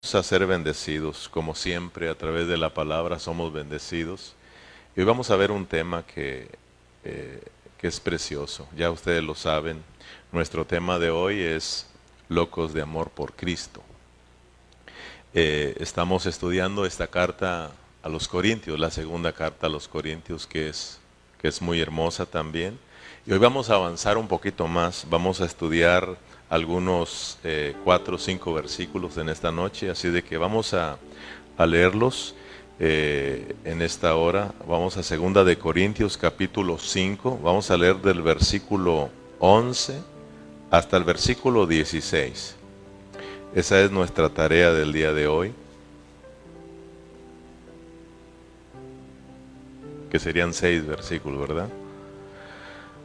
a ser bendecidos, como siempre, a través de la palabra somos bendecidos. Y hoy vamos a ver un tema que, eh, que es precioso, ya ustedes lo saben. Nuestro tema de hoy es Locos de Amor por Cristo. Eh, estamos estudiando esta carta a los Corintios, la segunda carta a los Corintios, que es, que es muy hermosa también. Y hoy vamos a avanzar un poquito más, vamos a estudiar algunos eh, cuatro o cinco versículos en esta noche, así de que vamos a, leerlos eh, en esta hora. Vamos a segunda de Corintios capítulo 5, vamos a leer del versículo 11 hasta el versículo 16. Esa es nuestra tarea del día de hoy. Que serían seis versículos, ¿verdad?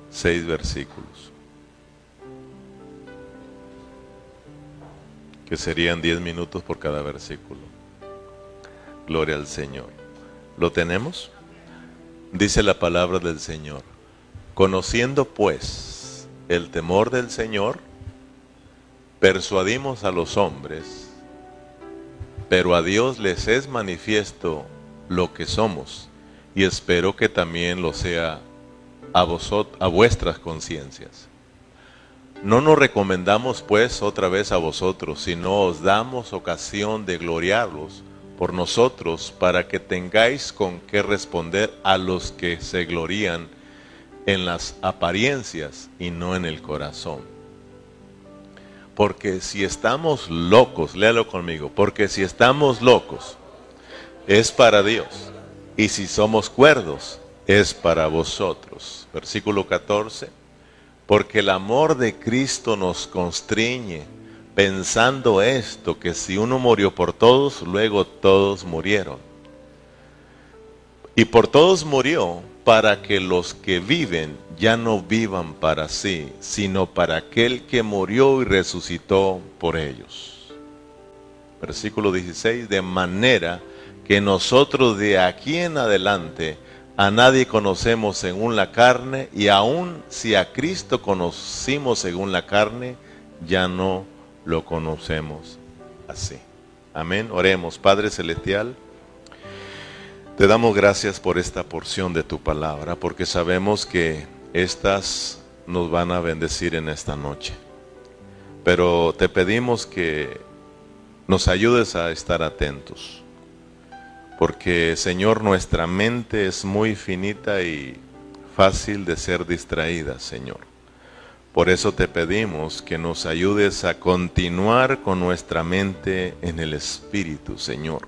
Seis versículos. Que serían 10 minutos por cada versículo. Gloria al Señor. ¿Lo tenemos? Dice la palabra del Señor. Conociendo pues el temor del Señor, persuadimos a los hombres, pero a Dios les es manifiesto lo que somos, y espero que también lo sea a, vosotros, a vuestras conciencias. No nos recomendamos pues otra vez a vosotros, sino os damos ocasión de gloriarlos por nosotros para que tengáis con qué responder a los que se glorían en las apariencias y no en el corazón. Porque si estamos locos, léalo conmigo, porque si estamos locos es para Dios y si somos cuerdos es para vosotros. Versículo 14 porque el amor de Cristo nos constriñe, pensando esto, que si uno murió por todos, luego todos murieron. Y por todos murió para que los que viven ya no vivan para sí, sino para aquel que murió y resucitó por ellos. Versículo 16, de manera que nosotros de aquí en adelante a nadie conocemos según la carne y aun si a Cristo conocimos según la carne, ya no lo conocemos así. Amén. Oremos, Padre Celestial. Te damos gracias por esta porción de tu palabra, porque sabemos que estas nos van a bendecir en esta noche. Pero te pedimos que nos ayudes a estar atentos porque Señor, nuestra mente es muy finita y fácil de ser distraída, Señor. Por eso te pedimos que nos ayudes a continuar con nuestra mente en el Espíritu, Señor,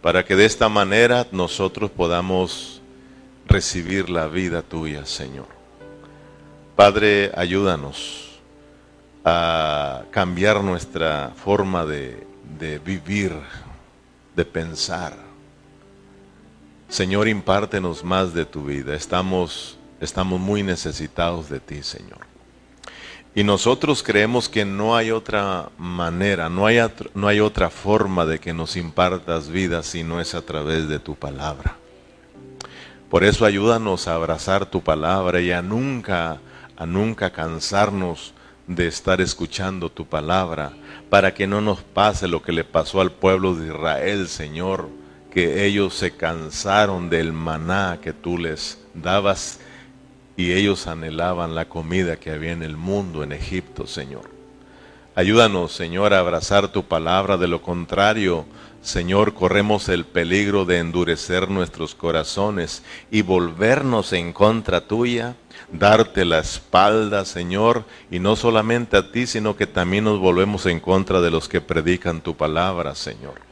para que de esta manera nosotros podamos recibir la vida tuya, Señor. Padre, ayúdanos a cambiar nuestra forma de, vivir, de pensar Señor, impártenos más de tu vida. Estamos, estamos muy necesitados de ti, Señor. Y nosotros creemos que no hay otra manera, no hay, no hay otra forma de que nos impartas vida si no es a través de tu palabra. Por eso ayúdanos a abrazar tu palabra y a nunca, a nunca cansarnos de estar escuchando tu palabra, para que no nos pase lo que le pasó al pueblo de Israel, Señor que ellos se cansaron del maná que tú les dabas y ellos anhelaban la comida que había en el mundo, en Egipto, Señor. Ayúdanos, Señor, a abrazar tu palabra, de lo contrario, Señor, corremos el peligro de endurecer nuestros corazones y volvernos en contra tuya, darte la espalda, Señor, y no solamente a ti, sino que también nos volvemos en contra de los que predican tu palabra, Señor.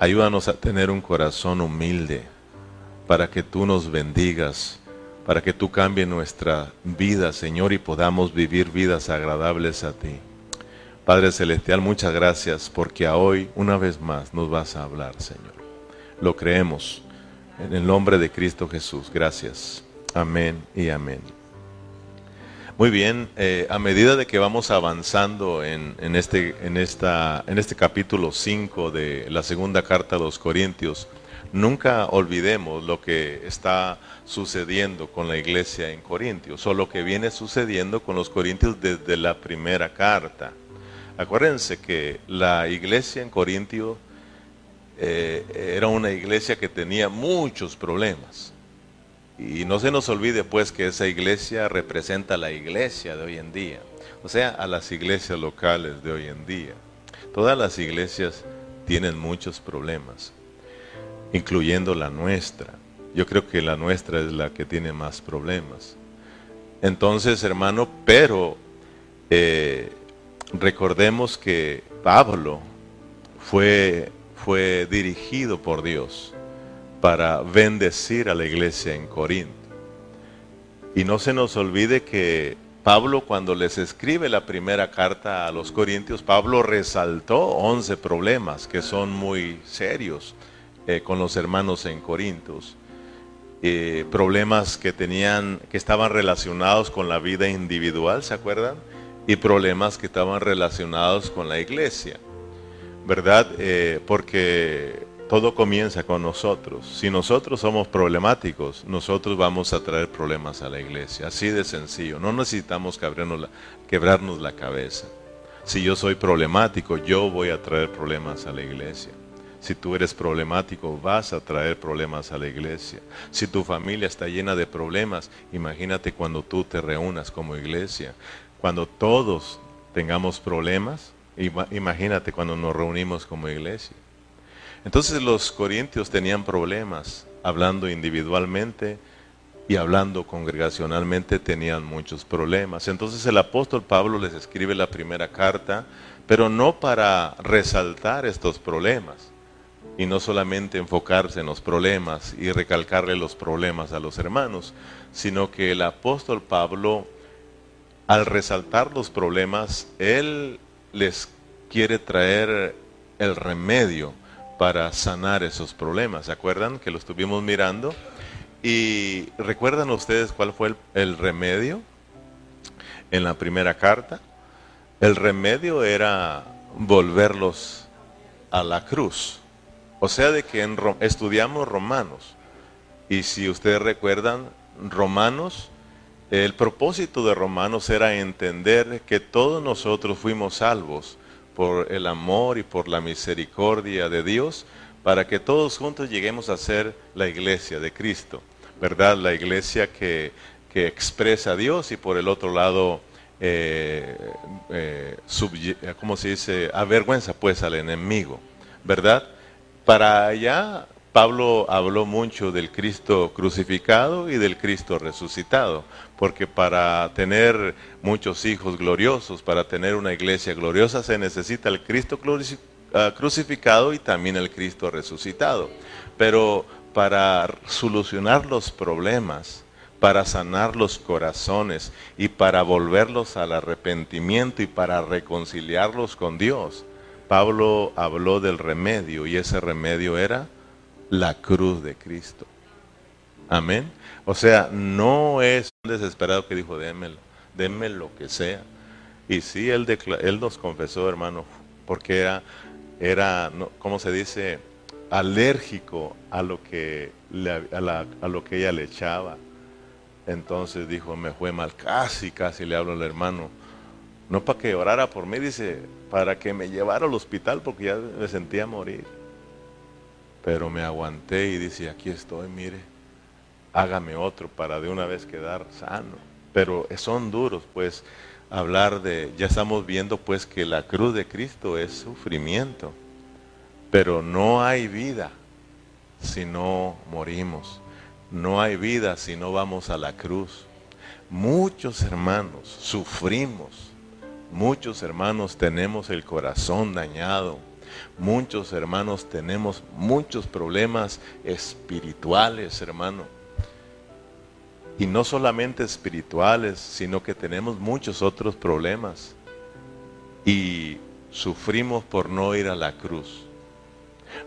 Ayúdanos a tener un corazón humilde para que tú nos bendigas, para que tú cambies nuestra vida, Señor, y podamos vivir vidas agradables a ti. Padre Celestial, muchas gracias porque a hoy una vez más nos vas a hablar, Señor. Lo creemos en el nombre de Cristo Jesús. Gracias. Amén y amén. Muy bien, eh, a medida de que vamos avanzando en, este, en, esta, en este capítulo 5 de la segunda carta a los Corintios, nunca olvidemos lo que está sucediendo con la iglesia en Corintios, o lo que viene sucediendo con los Corintios desde la primera carta. Acuérdense que la iglesia en Corintio eh, era una iglesia que tenía muchos problemas. Y no se nos olvide pues que esa iglesia representa a la iglesia de hoy en día, o sea, a las iglesias locales de hoy en día. Todas las iglesias tienen muchos problemas, incluyendo la nuestra. Yo creo que la nuestra es la que tiene más problemas. Entonces, hermano, pero eh, recordemos que Pablo fue, fue dirigido por Dios para bendecir a la iglesia en Corinto. Y no se nos olvide que Pablo cuando les escribe la primera carta a los Corintios, Pablo resaltó 11 problemas que son muy serios eh, con los hermanos en Corintios. Eh, problemas que tenían, que estaban relacionados con la vida individual, ¿se acuerdan? Y problemas que estaban relacionados con la iglesia, ¿verdad? Eh, porque todo comienza con nosotros. Si nosotros somos problemáticos, nosotros vamos a traer problemas a la iglesia. Así de sencillo. No necesitamos quebrarnos la, la cabeza. Si yo soy problemático, yo voy a traer problemas a la iglesia. Si tú eres problemático, vas a traer problemas a la iglesia. Si tu familia está llena de problemas, imagínate cuando tú te reúnas como iglesia. Cuando todos tengamos problemas, imagínate cuando nos reunimos como iglesia. Entonces los corintios tenían problemas, hablando individualmente y hablando congregacionalmente tenían muchos problemas. Entonces el apóstol Pablo les escribe la primera carta, pero no para resaltar estos problemas y no solamente enfocarse en los problemas y recalcarle los problemas a los hermanos, sino que el apóstol Pablo, al resaltar los problemas, él les quiere traer el remedio para sanar esos problemas. ¿Se acuerdan que lo estuvimos mirando? Y recuerdan ustedes cuál fue el, remedio en la primera carta. El remedio era volverlos a la cruz. O sea, de que en, estudiamos Romanos. Y si ustedes recuerdan, Romanos, el propósito de Romanos era entender que todos nosotros fuimos salvos por el amor y por la misericordia de Dios, para que todos juntos lleguemos a ser la iglesia de Cristo, ¿verdad? La iglesia que, expresa a Dios y por el otro lado, eh, eh, ¿cómo se dice? Avergüenza pues al enemigo, ¿verdad? Para allá Pablo habló mucho del Cristo crucificado y del Cristo resucitado, porque para tener muchos hijos gloriosos, para tener una iglesia gloriosa, se necesita el Cristo ah, crucificado y también el Cristo resucitado. Pero para solucionar los problemas, para sanar los corazones y para volverlos al arrepentimiento y para reconciliarlos con Dios, Pablo habló del remedio y ese remedio era la cruz de Cristo. Amén. O sea, no es un desesperado que dijo, démelo, déme lo que sea. Y sí, él, nos confesó, hermano, porque era, era ¿cómo se dice? Alérgico a lo, que a, a lo que ella le echaba. Entonces dijo, me fue mal, casi, casi le hablo al hermano. No para que orara por mí, dice, para que me llevara al hospital porque ya me sentía morir. Pero me aguanté y dice, aquí estoy, mire, hágame otro para de una vez quedar sano. Pero son duros, pues, hablar de, ya estamos viendo pues que la cruz de Cristo es sufrimiento, pero no hay vida si no morimos, no hay vida si no vamos a la cruz. Muchos hermanos sufrimos, muchos hermanos tenemos el corazón dañado, Muchos hermanos tenemos muchos problemas espirituales, hermano. Y no solamente espirituales, sino que tenemos muchos otros problemas. Y sufrimos por no ir a la cruz.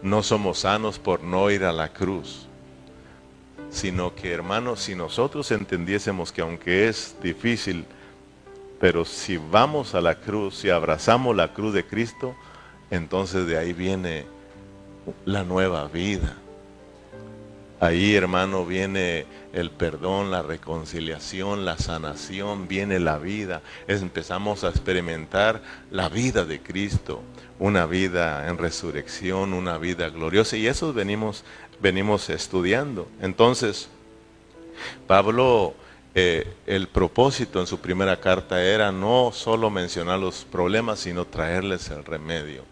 No somos sanos por no ir a la cruz. Sino que, hermanos, si nosotros entendiésemos que aunque es difícil, pero si vamos a la cruz, si abrazamos la cruz de Cristo, entonces de ahí viene la nueva vida. Ahí, hermano, viene el perdón, la reconciliación, la sanación, viene la vida. empezamos a experimentar la vida de Cristo, una vida en resurrección, una vida gloriosa. Y eso venimos, venimos estudiando. Entonces, Pablo, eh, el propósito en su primera carta era no solo mencionar los problemas, sino traerles el remedio.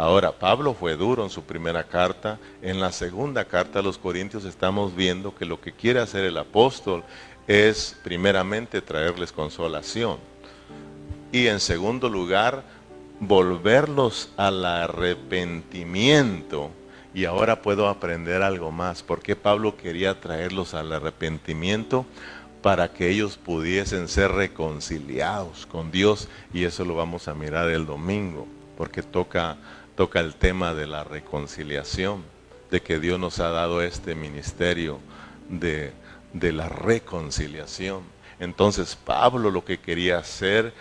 Ahora, Pablo fue duro en su primera carta. En la segunda carta a los Corintios estamos viendo que lo que quiere hacer el apóstol es primeramente traerles consolación. Y en segundo lugar, volverlos al arrepentimiento. Y ahora puedo aprender algo más. ¿Por qué Pablo quería traerlos al arrepentimiento? Para que ellos pudiesen ser reconciliados con Dios. Y eso lo vamos a mirar el domingo. Porque toca toca el tema de la reconciliación, de que Dios nos ha dado este ministerio de, de la reconciliación. Entonces Pablo lo que quería hacer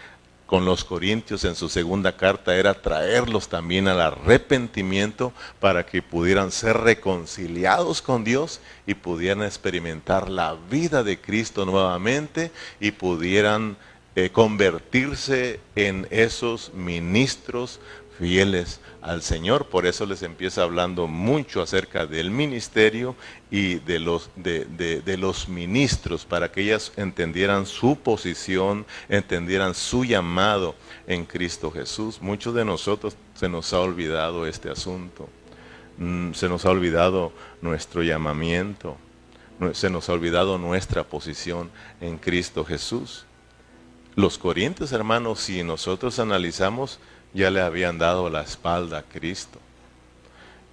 con los corintios en su segunda carta era traerlos también al arrepentimiento para que pudieran ser reconciliados con Dios y pudieran experimentar la vida de Cristo nuevamente y pudieran eh, convertirse en esos ministros fieles al Señor. Por eso les empieza hablando mucho acerca del ministerio y de los, de, los ministros, para que ellas entendieran su posición, entendieran su llamado en Cristo Jesús. Muchos de nosotros se nos ha olvidado este asunto. Mm, se nos ha olvidado nuestro llamamiento. Se nos ha olvidado nuestra posición en Cristo Jesús. Los corintios, hermanos, si nosotros analizamos, ya le habían dado la espalda a Cristo.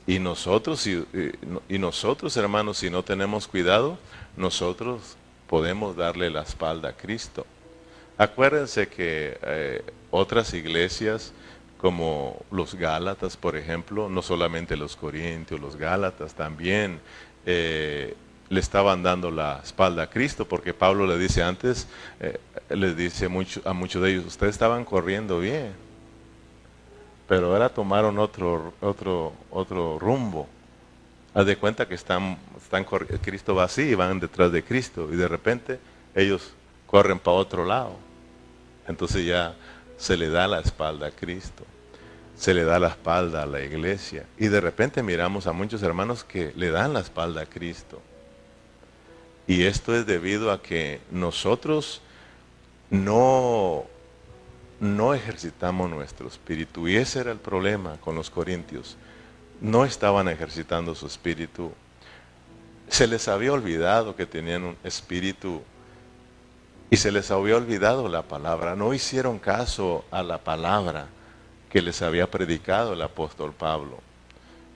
Y nosotros, y, y nosotros, hermanos, si no tenemos cuidado, nosotros podemos darle la espalda a Cristo. Acuérdense que eh, otras iglesias, como los Gálatas, por ejemplo, no solamente los Corintios, los Gálatas también eh, le estaban dando la espalda a Cristo, porque Pablo le dice antes, eh, le dice a muchos de ellos, ustedes estaban corriendo bien, pero ahora tomaron otro, otro, otro rumbo. Haz de cuenta que están, están Cristo va así y van detrás de Cristo y de repente ellos corren para otro lado. Entonces ya se le da la espalda a Cristo, se le da la espalda a la iglesia y de repente miramos a muchos hermanos que le dan la espalda a Cristo. Y esto es debido a que nosotros no no ejercitamos nuestro espíritu. Y ese era el problema con los corintios. No estaban ejercitando su espíritu. Se les había olvidado que tenían un espíritu y se les había olvidado la palabra. No hicieron caso a la palabra que les había predicado el apóstol Pablo.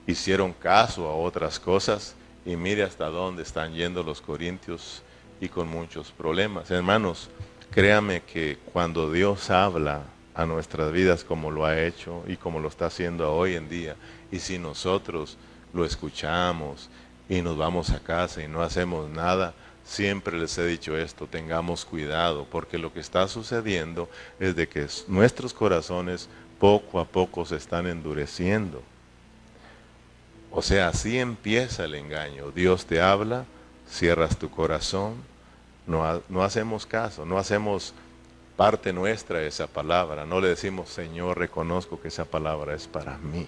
Hicieron caso a otras cosas y mire hasta dónde están yendo los corintios y con muchos problemas. Hermanos, Créame que cuando Dios habla a nuestras vidas como lo ha hecho y como lo está haciendo hoy en día, y si nosotros lo escuchamos y nos vamos a casa y no hacemos nada, siempre les he dicho esto, tengamos cuidado, porque lo que está sucediendo es de que nuestros corazones poco a poco se están endureciendo. O sea, así empieza el engaño. Dios te habla, cierras tu corazón, no, hacemos caso, no hacemos parte nuestra esa palabra, no le decimos, Señor, reconozco que esa palabra es para mí.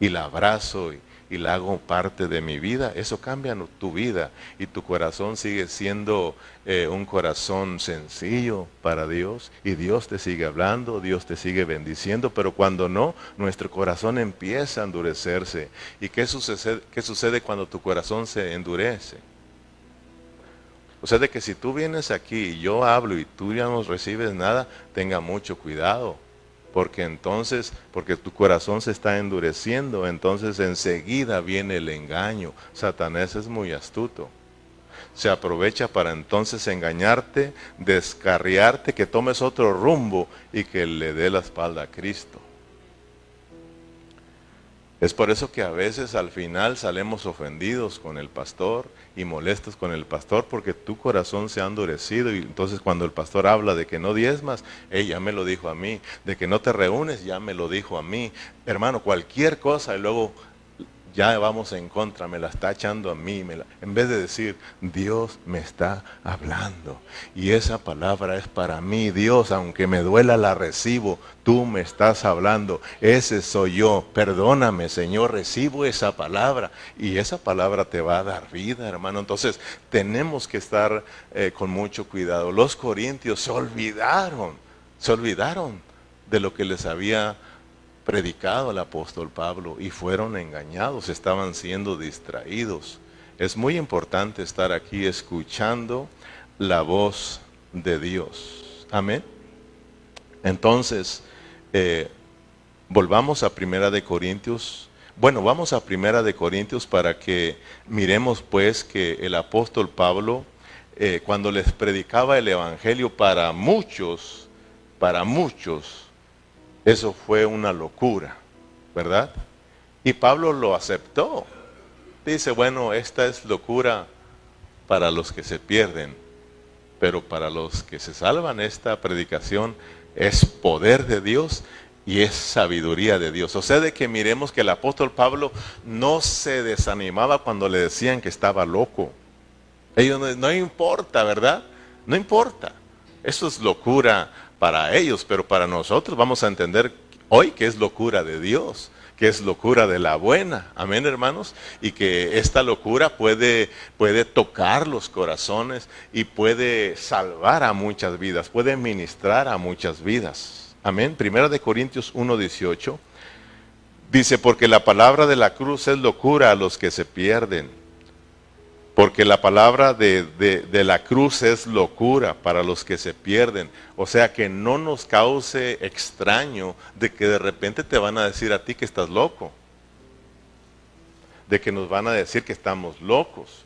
Y la abrazo y, la hago parte de mi vida, eso cambia tu vida y tu corazón sigue siendo eh, un corazón sencillo para Dios y Dios te sigue hablando, Dios te sigue bendiciendo, pero cuando no, nuestro corazón empieza a endurecerse. ¿Y qué sucede, qué sucede cuando tu corazón se endurece? O sea, de que si tú vienes aquí y yo hablo y tú ya no recibes nada, tenga mucho cuidado. Porque entonces, porque tu corazón se está endureciendo, entonces enseguida viene el engaño. Satanás es muy astuto. Se aprovecha para entonces engañarte, descarriarte, que tomes otro rumbo y que le dé la espalda a Cristo. Es por eso que a veces al final salemos ofendidos con el pastor y molestos con el pastor porque tu corazón se ha endurecido y entonces cuando el pastor habla de que no diezmas, ella ya me lo dijo a mí, de que no te reúnes, ya me lo dijo a mí. Hermano, cualquier cosa y luego ya vamos en contra, me la está echando a mí, en vez de decir, Dios me está hablando. Y esa palabra es para mí, Dios, aunque me duela, la recibo, tú me estás hablando, ese soy yo, perdóname Señor, recibo esa palabra. Y esa palabra te va a dar vida, hermano. Entonces tenemos que estar eh, con mucho cuidado. Los corintios se olvidaron, se olvidaron de lo que les había predicado el apóstol Pablo y fueron engañados, estaban siendo distraídos. Es muy importante estar aquí escuchando la voz de Dios. Amén. Entonces, eh, volvamos a Primera de Corintios. Bueno, vamos a Primera de Corintios para que miremos pues que el apóstol Pablo, eh, cuando les predicaba el Evangelio para muchos, para muchos, eso fue una locura, ¿verdad? Y Pablo lo aceptó. Dice, bueno, esta es locura para los que se pierden, pero para los que se salvan esta predicación es poder de Dios y es sabiduría de Dios. O sea, de que miremos que el apóstol Pablo no se desanimaba cuando le decían que estaba loco. Ellos no, importa, ¿verdad? No importa. Eso es locura para ellos, pero para nosotros vamos a entender hoy que es locura de Dios, que es locura de la buena. Amén, hermanos. Y que esta locura puede, puede tocar los corazones y puede salvar a muchas vidas, puede ministrar a muchas vidas. Amén. Primera de Corintios 1.18 dice, porque la palabra de la cruz es locura a los que se pierden porque la palabra de, la cruz es locura para los que se pierden. O sea, que no nos cause extraño de que de repente te van a decir a ti que estás loco. De que nos van a decir que estamos locos.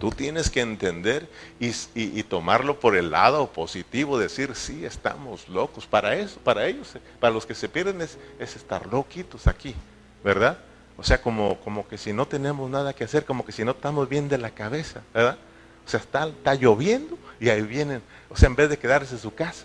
Tú tienes que entender y, tomarlo por el lado positivo, decir, sí, estamos locos. Para eso, para ellos, para los que se pierden es, es estar loquitos aquí, ¿verdad? O sea, como, como que si no tenemos nada que hacer, como que si no estamos bien de la cabeza, ¿verdad? O sea, está, está lloviendo y ahí vienen, o sea, en vez de quedarse en su casa,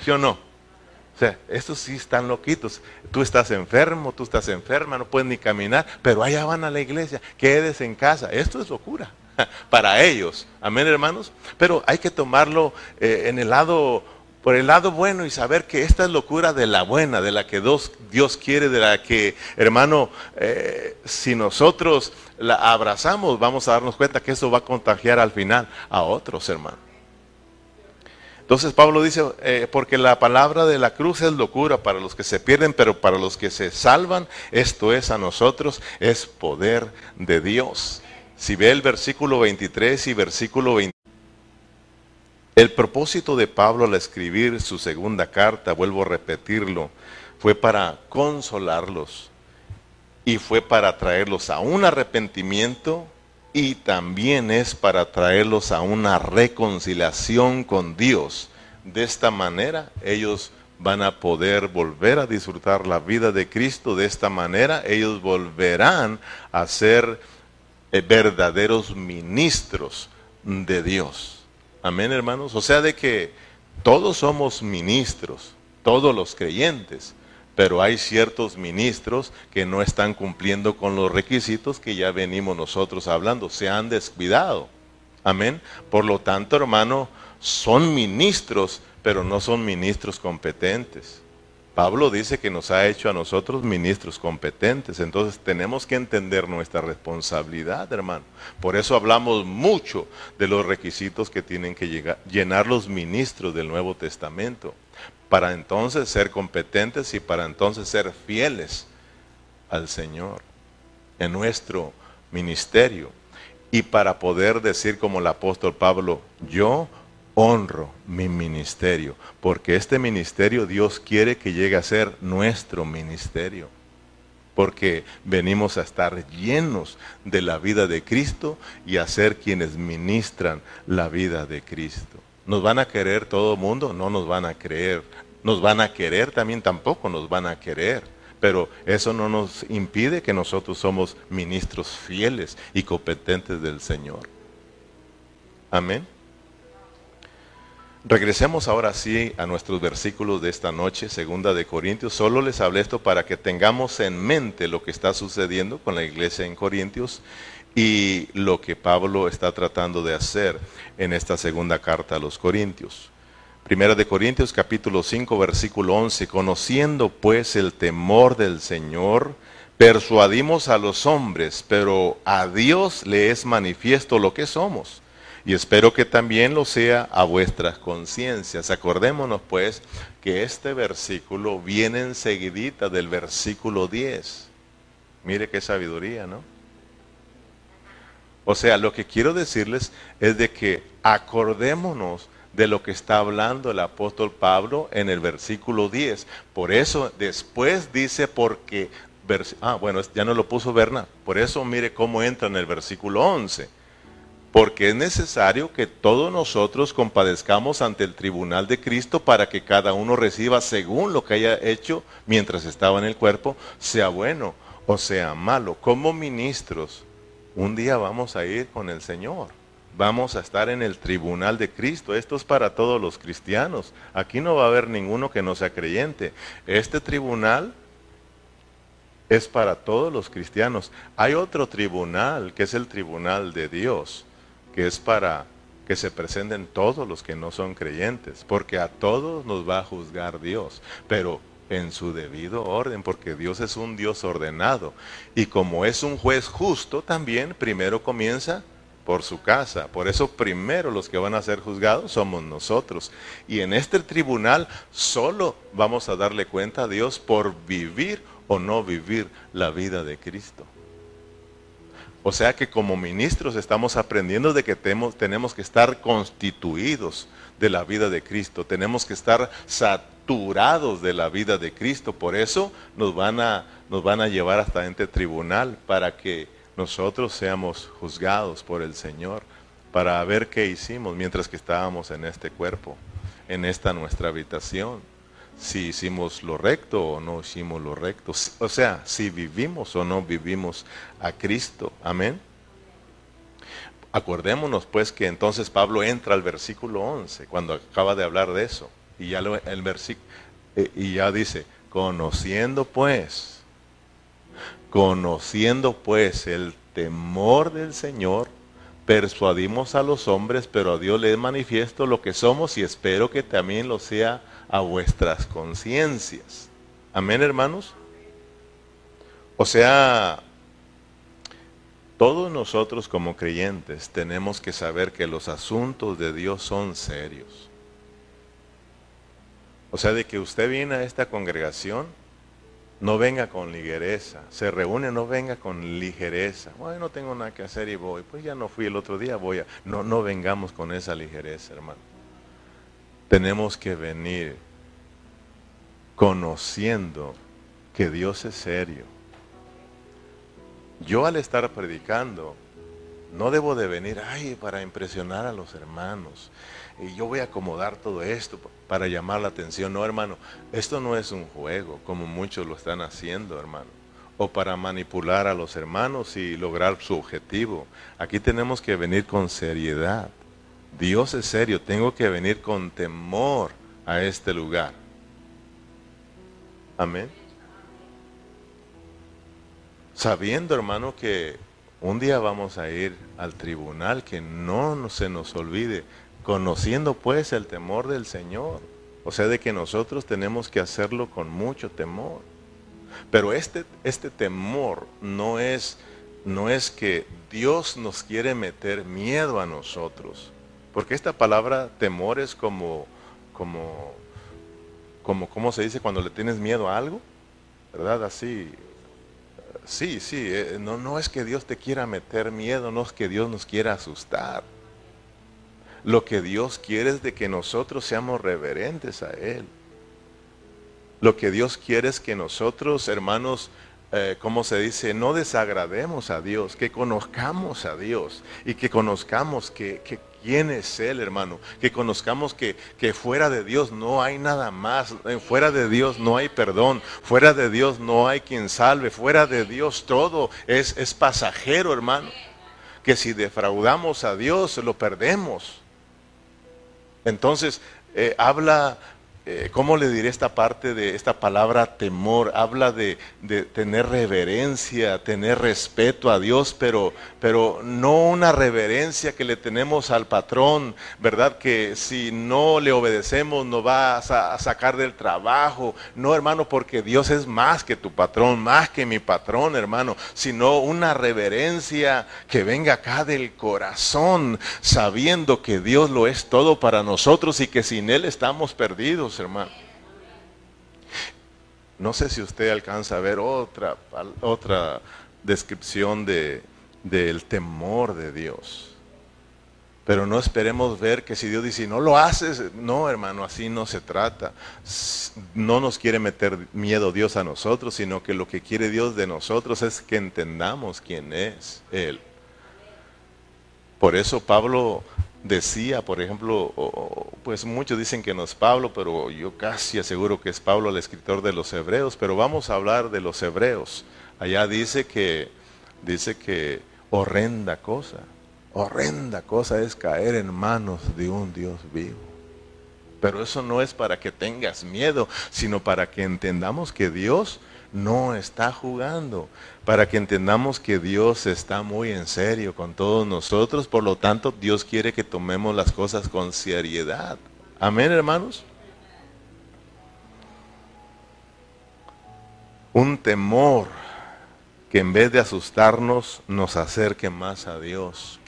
¿sí o no? O sea, estos sí están loquitos. Tú estás enfermo, tú estás enferma, no puedes ni caminar, pero allá van a la iglesia, quedes en casa. Esto es locura para ellos. Amén, hermanos. Pero hay que tomarlo eh, en el lado por el lado bueno y saber que esta es locura de la buena, de la que Dios, quiere, de la que, hermano, eh, si nosotros la abrazamos, vamos a darnos cuenta que eso va a contagiar al final a otros, hermano. Entonces Pablo dice, eh, porque la palabra de la cruz es locura para los que se pierden, pero para los que se salvan, esto es a nosotros, es poder de Dios. Si ve el versículo 23 y versículo 24, el propósito de Pablo al escribir su segunda carta, vuelvo a repetirlo, fue para consolarlos y fue para traerlos a un arrepentimiento y también es para traerlos a una reconciliación con Dios. De esta manera ellos van a poder volver a disfrutar la vida de Cristo. De esta manera ellos volverán a ser eh, verdaderos ministros de Dios. Amén, hermanos. O sea, de que todos somos ministros, todos los creyentes, pero hay ciertos ministros que no están cumpliendo con los requisitos que ya venimos nosotros hablando, se han descuidado. Amén. Por lo tanto, hermano, son ministros, pero no son ministros competentes. Pablo dice que nos ha hecho a nosotros ministros competentes, entonces tenemos que entender nuestra responsabilidad, hermano. Por eso hablamos mucho de los requisitos que tienen que llenar los ministros del Nuevo Testamento, para entonces ser competentes y para entonces ser fieles al Señor en nuestro ministerio y para poder decir como el apóstol Pablo, yo honro mi ministerio, porque este ministerio Dios quiere que llegue a ser nuestro ministerio, porque venimos a estar llenos de la vida de Cristo y a ser quienes ministran la vida de Cristo. ¿Nos van a querer todo el mundo? No nos van a creer. ¿Nos van a querer también? Tampoco nos van a querer. Pero eso no nos impide que nosotros somos ministros fieles y competentes del Señor. Amén. Regresemos ahora sí a nuestros versículos de esta noche, segunda de Corintios. Solo les hablé esto para que tengamos en mente lo que está sucediendo con la iglesia en Corintios y lo que Pablo está tratando de hacer en esta segunda carta a los Corintios. Primera de Corintios capítulo 5 versículo 11, conociendo pues el temor del Señor, persuadimos a los hombres, pero a Dios le es manifiesto lo que somos y espero que también lo sea a vuestras conciencias. Acordémonos pues que este versículo viene enseguidita del versículo 10. Mire qué sabiduría, ¿no? O sea, lo que quiero decirles es de que acordémonos de lo que está hablando el apóstol Pablo en el versículo 10. Por eso después dice porque... Ah, bueno, ya no lo puso Berna. Por eso mire cómo entra en el versículo 11 porque es necesario que todos nosotros compadezcamos ante el tribunal de Cristo para que cada uno reciba según lo que haya hecho mientras estaba en el cuerpo, sea bueno o sea malo. Como ministros, un día vamos a ir con el Señor. Vamos a estar en el tribunal de Cristo. Esto es para todos los cristianos. Aquí no va a haber ninguno que no sea creyente. Este tribunal es para todos los cristianos. Hay otro tribunal que es el tribunal de Dios que es para que se presenten todos los que no son creyentes, porque a todos nos va a juzgar Dios, pero en su debido orden, porque Dios es un Dios ordenado. Y como es un juez justo, también primero comienza por su casa. Por eso primero los que van a ser juzgados somos nosotros. Y en este tribunal solo vamos a darle cuenta a Dios por vivir o no vivir la vida de Cristo. O sea que como ministros estamos aprendiendo de que tenemos, que estar constituidos de la vida de Cristo, tenemos que estar saturados de la vida de Cristo. Por eso nos van a, nos van a llevar hasta este tribunal para que nosotros seamos juzgados por el Señor, para ver qué hicimos mientras que estábamos en este cuerpo, en esta nuestra habitación si hicimos lo recto o no hicimos lo recto. O sea, si vivimos o no vivimos a Cristo. Amén. Acordémonos pues que entonces Pablo entra al versículo 11 cuando acaba de hablar de eso. Y ya, el versículo, eh, y ya dice, conociendo pues, conociendo pues el temor del Señor, persuadimos a los hombres, pero a Dios le manifiesto lo que somos y espero que también lo sea a vuestras conciencias. Amén, hermanos. O sea, todos nosotros como creyentes tenemos que saber que los asuntos de Dios son serios. O sea, de que usted viene a esta congregación, no venga con ligereza. Se reúne, no venga con ligereza. Bueno, no tengo nada que hacer y voy. Pues ya no fui el otro día, voy a... No, no vengamos con esa ligereza, hermano tenemos que venir conociendo que Dios es serio. Yo al estar predicando, no debo de venir, ay, para impresionar a los hermanos. Y yo voy a acomodar todo esto para llamar la atención. No, hermano, esto no es un juego, como muchos lo están haciendo, hermano. O para manipular a los hermanos y lograr su objetivo. Aquí tenemos que venir con seriedad. Dios es serio, tengo que venir con temor a este lugar. Amén. Sabiendo, hermano, que un día vamos a ir al tribunal, que no se nos olvide, conociendo pues el temor del Señor. O sea, de que nosotros tenemos que hacerlo con mucho temor. Pero este, este temor no es, no es que Dios nos quiere meter miedo a nosotros. Porque esta palabra temor es como, como, como, ¿cómo se dice cuando le tienes miedo a algo? ¿Verdad? Así. Sí, sí, eh, no, no es que Dios te quiera meter miedo, no es que Dios nos quiera asustar. Lo que Dios quiere es de que nosotros seamos reverentes a Él. Lo que Dios quiere es que nosotros, hermanos, eh, como se dice, no desagrademos a Dios, que conozcamos a Dios y que conozcamos que, que, quién es Él, hermano. Que conozcamos que, que, fuera de Dios no hay nada más. Eh, fuera de Dios no hay perdón. Fuera de Dios no hay quien salve. Fuera de Dios todo es, es pasajero, hermano. Que si defraudamos a Dios lo perdemos. Entonces, eh, habla eh, ¿cómo le diré esta parte de esta palabra temor? Habla de, tener reverencia, tener respeto a Dios, pero, pero no una reverencia que le tenemos al patrón, ¿verdad? Que si no le obedecemos nos va a, sacar del trabajo. No, hermano, porque Dios es más que tu patrón, más que mi patrón, hermano, sino una reverencia que venga acá del corazón, sabiendo que Dios lo es todo para nosotros y que sin Él estamos perdidos hermano. No sé si usted alcanza a ver otra, otra descripción de, del temor de Dios. Pero no esperemos ver que si Dios dice, no lo haces, no hermano, así no se trata. No nos quiere meter miedo Dios a nosotros, sino que lo que quiere Dios de nosotros es que entendamos quién es Él. Por eso Pablo decía, por ejemplo, pues muchos dicen que no es Pablo, pero yo casi aseguro que es Pablo el escritor de los hebreos, pero vamos a hablar de los hebreos. Allá dice que, dice que horrenda cosa, horrenda cosa es caer en manos de un Dios vivo. Pero eso no es para que tengas miedo, sino para que entendamos que Dios no está jugando, para que entendamos que Dios está muy en serio con todos nosotros, por lo tanto Dios quiere que tomemos las cosas con seriedad. Amén, hermanos. Un temor que en vez de asustarnos nos acerque más a Dios.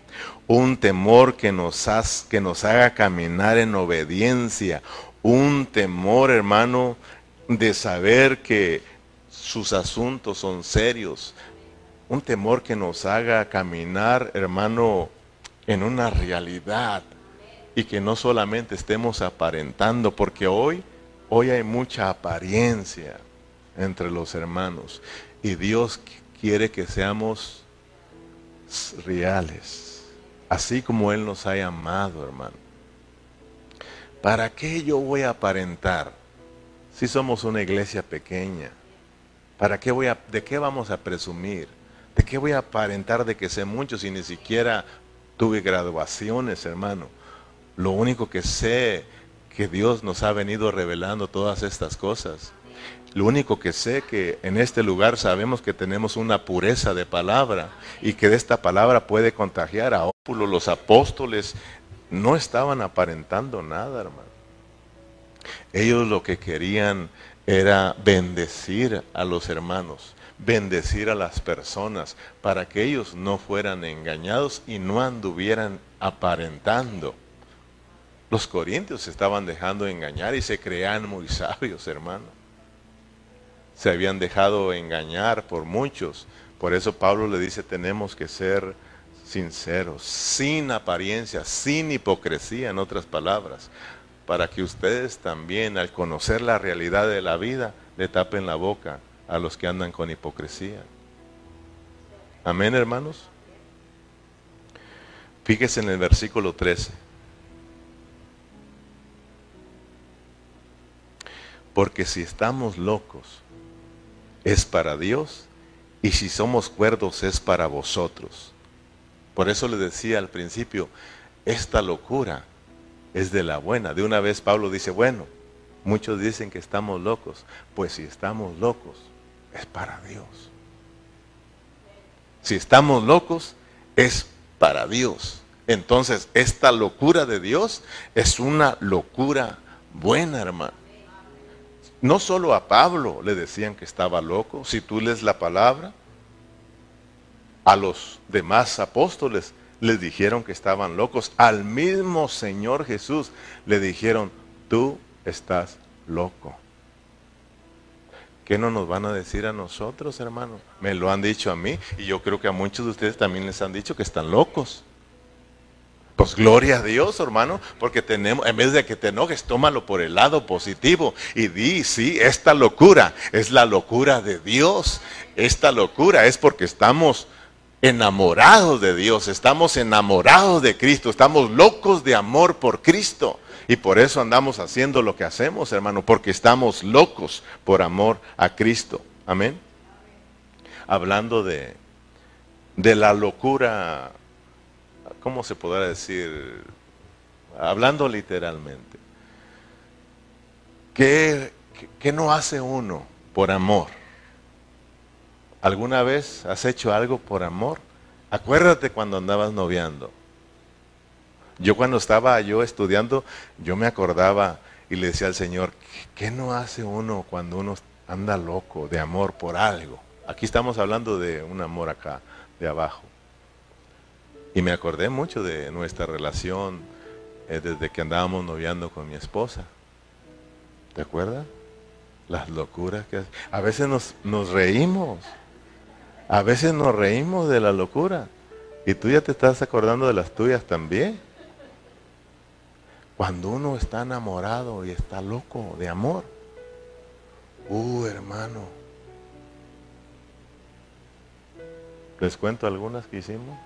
Un temor que nos, haga caminar en obediencia. Un temor, hermano, de saber que sus asuntos son serios. Un temor que nos haga caminar, hermano, en una realidad y que no solamente estemos aparentando, porque hoy, hoy hay mucha apariencia entre los hermanos y Dios quiere que seamos reales, así como Él nos ha llamado, hermano. ¿Para qué yo voy a aparentar si somos una iglesia pequeña? ¿Para qué voy a, de qué vamos a presumir? ¿De qué voy a aparentar de que sé mucho si ni siquiera tuve graduaciones, hermano? Lo único que sé que Dios nos ha venido revelando todas estas cosas. Lo único que sé que en este lugar sabemos que tenemos una pureza de palabra y que de esta palabra puede contagiar a ópulos. Los apóstoles no estaban aparentando nada, hermano. Ellos lo que querían era bendecir a los hermanos, bendecir a las personas, para que ellos no fueran engañados y no anduvieran aparentando. Los corintios se estaban dejando engañar y se creían muy sabios, hermano. Se habían dejado engañar por muchos. Por eso Pablo le dice, tenemos que ser sinceros, sin apariencia, sin hipocresía, en otras palabras para que ustedes también, al conocer la realidad de la vida, le tapen la boca a los que andan con hipocresía. Amén, hermanos. Fíjese en el versículo 13. Porque si estamos locos, es para Dios, y si somos cuerdos, es para vosotros. Por eso le decía al principio, esta locura es de la buena. De una vez Pablo dice, bueno, muchos dicen que estamos locos. Pues si estamos locos, es para Dios. Si estamos locos, es para Dios. Entonces, esta locura de Dios es una locura buena, hermano. No solo a Pablo le decían que estaba loco, si tú lees la palabra, a los demás apóstoles les dijeron que estaban locos. Al mismo Señor Jesús le dijeron, tú estás loco. ¿Qué no nos van a decir a nosotros, hermano? Me lo han dicho a mí y yo creo que a muchos de ustedes también les han dicho que están locos. Pues gloria a Dios, hermano, porque tenemos, en vez de que te enojes, tómalo por el lado positivo y di, sí, esta locura es la locura de Dios. Esta locura es porque estamos enamorados de Dios, estamos enamorados de Cristo, estamos locos de amor por Cristo. Y por eso andamos haciendo lo que hacemos, hermano, porque estamos locos por amor a Cristo. Amén. Hablando de, de la locura, ¿cómo se podrá decir? Hablando literalmente. ¿Qué, qué no hace uno por amor? ¿Alguna vez has hecho algo por amor? Acuérdate cuando andabas noviando. Yo cuando estaba yo estudiando, yo me acordaba y le decía al Señor, ¿qué no hace uno cuando uno anda loco de amor por algo? Aquí estamos hablando de un amor acá, de abajo. Y me acordé mucho de nuestra relación eh, desde que andábamos noviando con mi esposa. ¿Te acuerdas? Las locuras que A veces nos, nos reímos. A veces nos reímos de la locura. Y tú ya te estás acordando de las tuyas también. Cuando uno está enamorado y está loco de amor. Uh, hermano. ¿Les cuento algunas que hicimos?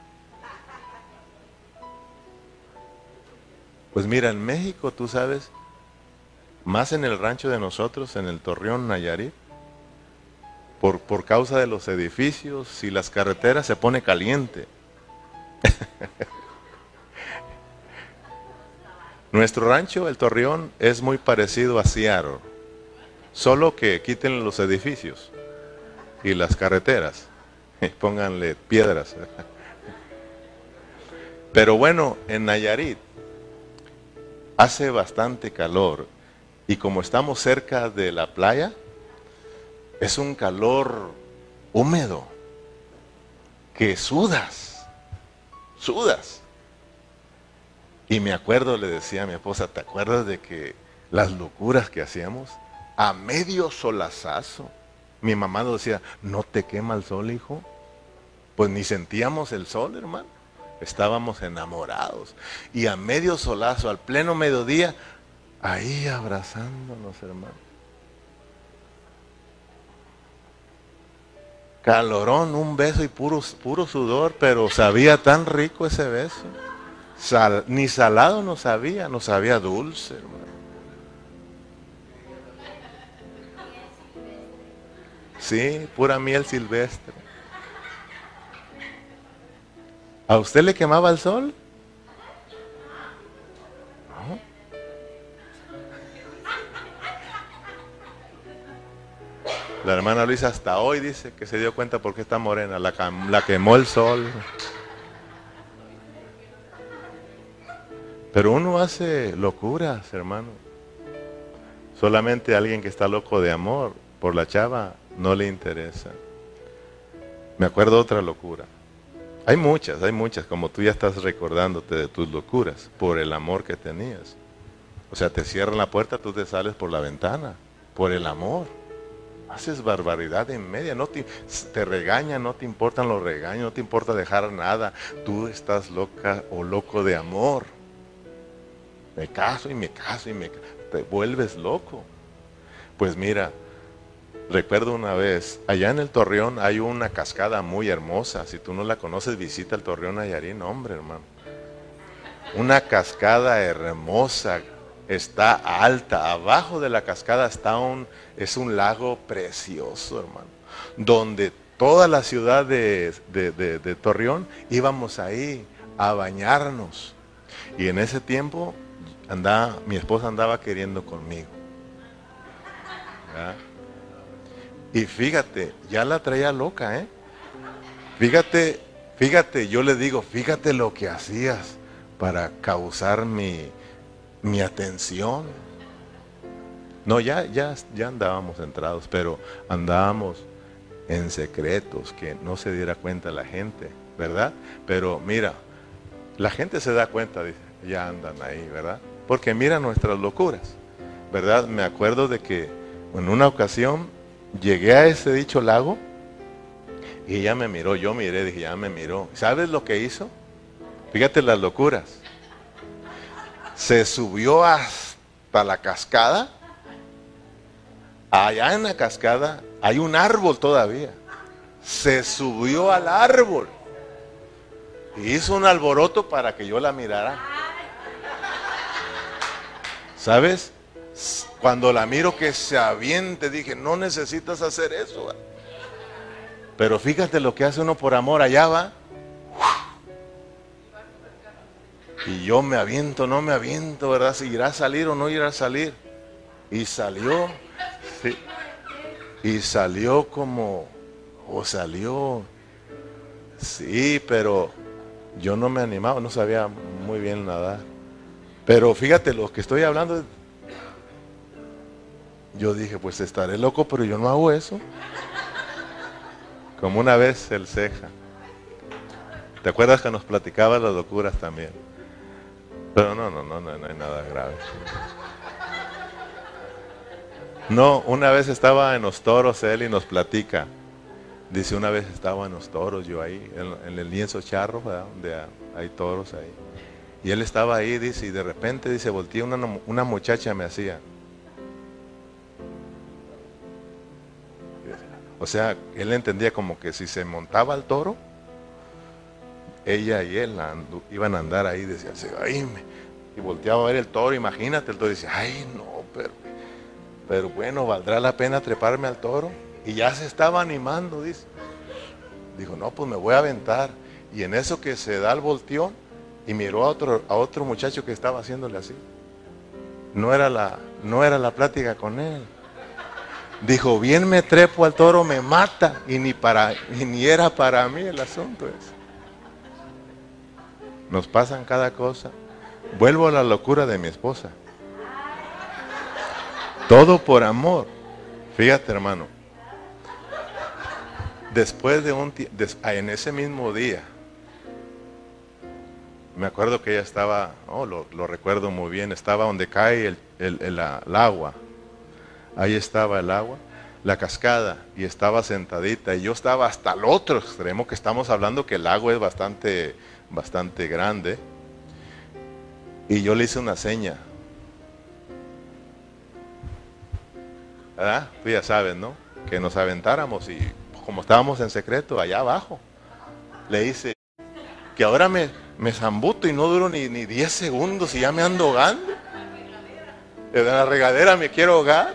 Pues mira, en México, tú sabes, más en el rancho de nosotros, en el Torreón Nayarit, por, por causa de los edificios y las carreteras se pone caliente. Nuestro rancho, el Torreón, es muy parecido a Seattle, solo que quiten los edificios y las carreteras. pónganle piedras. Pero bueno, en Nayarit hace bastante calor y como estamos cerca de la playa, es un calor húmedo, que sudas, sudas. Y me acuerdo, le decía a mi esposa, ¿te acuerdas de que las locuras que hacíamos a medio solazazo? Mi mamá nos decía, ¿no te quema el sol, hijo? Pues ni sentíamos el sol, hermano. Estábamos enamorados. Y a medio solazo, al pleno mediodía, ahí abrazándonos, hermano. Calorón, un beso y puro, puro sudor, pero sabía tan rico ese beso. ni salado no sabía, no sabía dulce, hermano. Sí, pura miel silvestre. ¿A usted le quemaba el sol? La hermana Luisa hasta hoy dice que se dio cuenta porque está morena, la, la quemó el sol. Pero uno hace locuras, hermano. Solamente alguien que está loco de amor por la chava no le interesa. Me acuerdo otra locura. Hay muchas, hay muchas, como tú ya estás recordándote de tus locuras por el amor que tenías. O sea, te cierran la puerta, tú te sales por la ventana, por el amor. Haces barbaridad en media, no te, te regañan, no te importan los regaños, no te importa dejar nada. Tú estás loca o loco de amor. Me caso y me caso y me te vuelves loco. Pues mira, Recuerdo una vez, allá en el Torreón hay una cascada muy hermosa. Si tú no la conoces, visita el Torreón Nayarín, hombre, hermano. Una cascada hermosa, está alta. Abajo de la cascada está un, es un lago precioso, hermano. Donde toda la ciudad de, de Torreón íbamos ahí a bañarnos. Y en ese tiempo andaba, mi esposa andaba queriendo conmigo. Y fíjate, ya la traía loca, ¿eh? Fíjate, fíjate, yo le digo, fíjate lo que hacías para causar mi, mi atención. No, ya, ya, ya andábamos entrados, pero andábamos en secretos, que no se diera cuenta la gente, ¿verdad? Pero mira, la gente se da cuenta, dice, ya andan ahí, ¿verdad? Porque mira nuestras locuras, ¿verdad? Me acuerdo de que en una ocasión Llegué a ese dicho lago y ella me miró, yo miré, dije, ya me miró. ¿Sabes lo que hizo? Fíjate las locuras. Se subió hasta la cascada. Allá en la cascada hay un árbol todavía. Se subió al árbol. Y hizo un alboroto para que yo la mirara. ¿Sabes? Cuando la miro que se aviente, dije, no necesitas hacer eso. Pero fíjate lo que hace uno por amor, allá va. Y yo me aviento, no me aviento, ¿verdad? Si irá a salir o no irá a salir. Y salió, sí, y salió como, o salió, sí, pero yo no me animaba, no sabía muy bien nadar. Pero fíjate, lo que estoy hablando, yo dije, pues estaré loco, pero yo no hago eso. Como una vez el ceja. ¿Te acuerdas que nos platicaba las locuras también? Pero no, no, no, no, no hay nada grave. No, una vez estaba en los toros él y nos platica. Dice, una vez estaba en los toros, yo ahí, en, el lienzo charro, donde hay toros ahí. Y él estaba ahí, dice, y de repente, dice, volteé, una, una muchacha me hacía. O sea, él entendía como que si se montaba al toro, ella y él iban a andar ahí, decía, ay, y volteaba a ver el toro, imagínate, el toro dice, ay, no, pero, pero bueno, valdrá la pena treparme al toro. Y ya se estaba animando, dice. Dijo, no, pues me voy a aventar. Y en eso que se da el volteón, y miró a otro, a otro muchacho que estaba haciéndole así. No era, la, no era la plática con él. Dijo, bien me trepo al toro, me mata. Y ni, para, y ni era para mí el asunto ese. Nos pasan cada cosa. Vuelvo a la locura de mi esposa. Todo por amor. Fíjate, hermano. Después de un en ese mismo día, me acuerdo que ella estaba, oh, lo, recuerdo muy bien, estaba donde cae el, agua. Ahí estaba el agua, la cascada, y estaba sentadita. Y yo estaba hasta el otro extremo, que estamos hablando que el agua es bastante, bastante grande. Y yo le hice una seña. Tú ya sabes, ¿no? Que nos aventáramos y como estábamos en secreto allá abajo, le hice que ahora me, me zambuto y no duro ni, ni 10 segundos y ya me ando ahogando. En la regadera me quiero ahogar.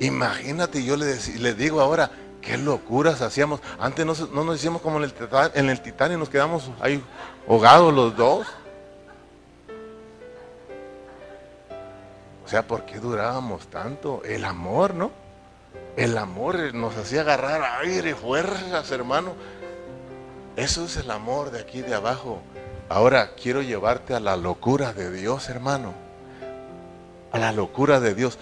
Imagínate, yo le, le digo ahora, qué locuras hacíamos. Antes no, no nos hicimos como en el, en el titán y nos quedamos ahí ahogados los dos. O sea, ¿por qué durábamos tanto? El amor, ¿no? El amor nos hacía agarrar aire, fuerzas, hermano. Eso es el amor de aquí de abajo. Ahora quiero llevarte a la locura de Dios, hermano. A la locura de Dios.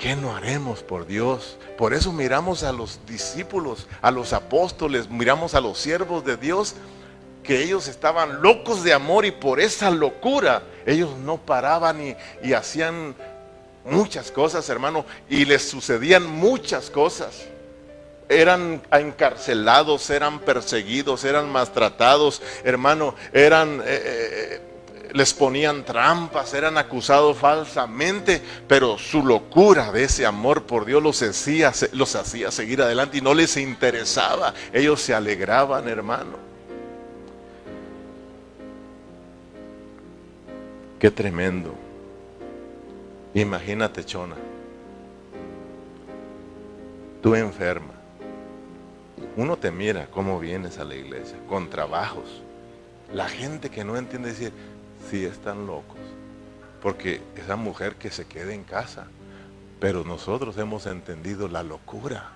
¿Qué no haremos por Dios? Por eso miramos a los discípulos, a los apóstoles, miramos a los siervos de Dios, que ellos estaban locos de amor y por esa locura ellos no paraban y, hacían muchas cosas, hermano, y les sucedían muchas cosas eran encarcelados, eran perseguidos, eran maltratados, hermano, eran... Eh, eh, les ponían trampas, eran acusados falsamente, pero su locura de ese amor por Dios los hacía, seguir adelante y no les interesaba. Ellos se alegraban, hermano. Qué tremendo. Imagínate, Chona. Tú enferma uno te mira cómo vienes a la iglesia, con trabajos. La gente que no entiende decir, sí están locos, porque esa mujer que se quede en casa, pero nosotros hemos entendido la locura,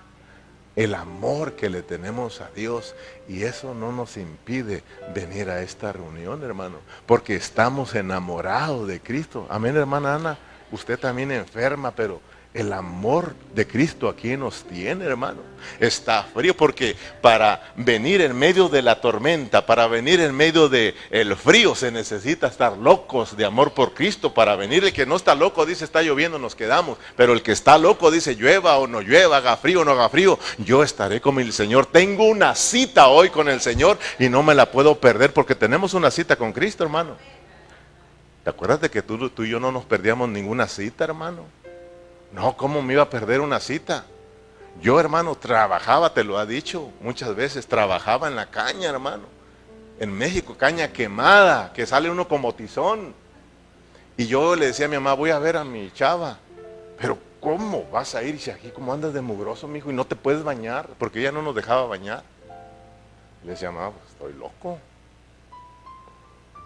el amor que le tenemos a Dios y eso no nos impide venir a esta reunión, hermano, porque estamos enamorados de Cristo. Amén, hermana Ana, usted también enferma, pero el amor de Cristo aquí nos tiene, hermano. Está frío porque para venir en medio de la tormenta, para venir en medio del el frío, se necesita estar locos de amor por Cristo. Para venir el que no está loco dice está lloviendo, nos quedamos. Pero el que está loco dice llueva o no llueva, haga frío o no haga frío. Yo estaré con el Señor. Tengo una cita hoy con el Señor y no me la puedo perder porque tenemos una cita con Cristo, hermano. ¿Te acuerdas de que tú, tú y yo no nos perdíamos ninguna cita, hermano? No, ¿cómo me iba a perder una cita? Yo, hermano, trabajaba, te lo ha dicho muchas veces, trabajaba en la caña, hermano. En México, caña quemada, que sale uno como tizón. Y yo le decía a mi mamá, voy a ver a mi chava. Pero, ¿cómo vas a ir aquí como andas de mugroso, mijo, y no te puedes bañar? Porque ella no nos dejaba bañar. Le decía, mamá, pues, estoy loco.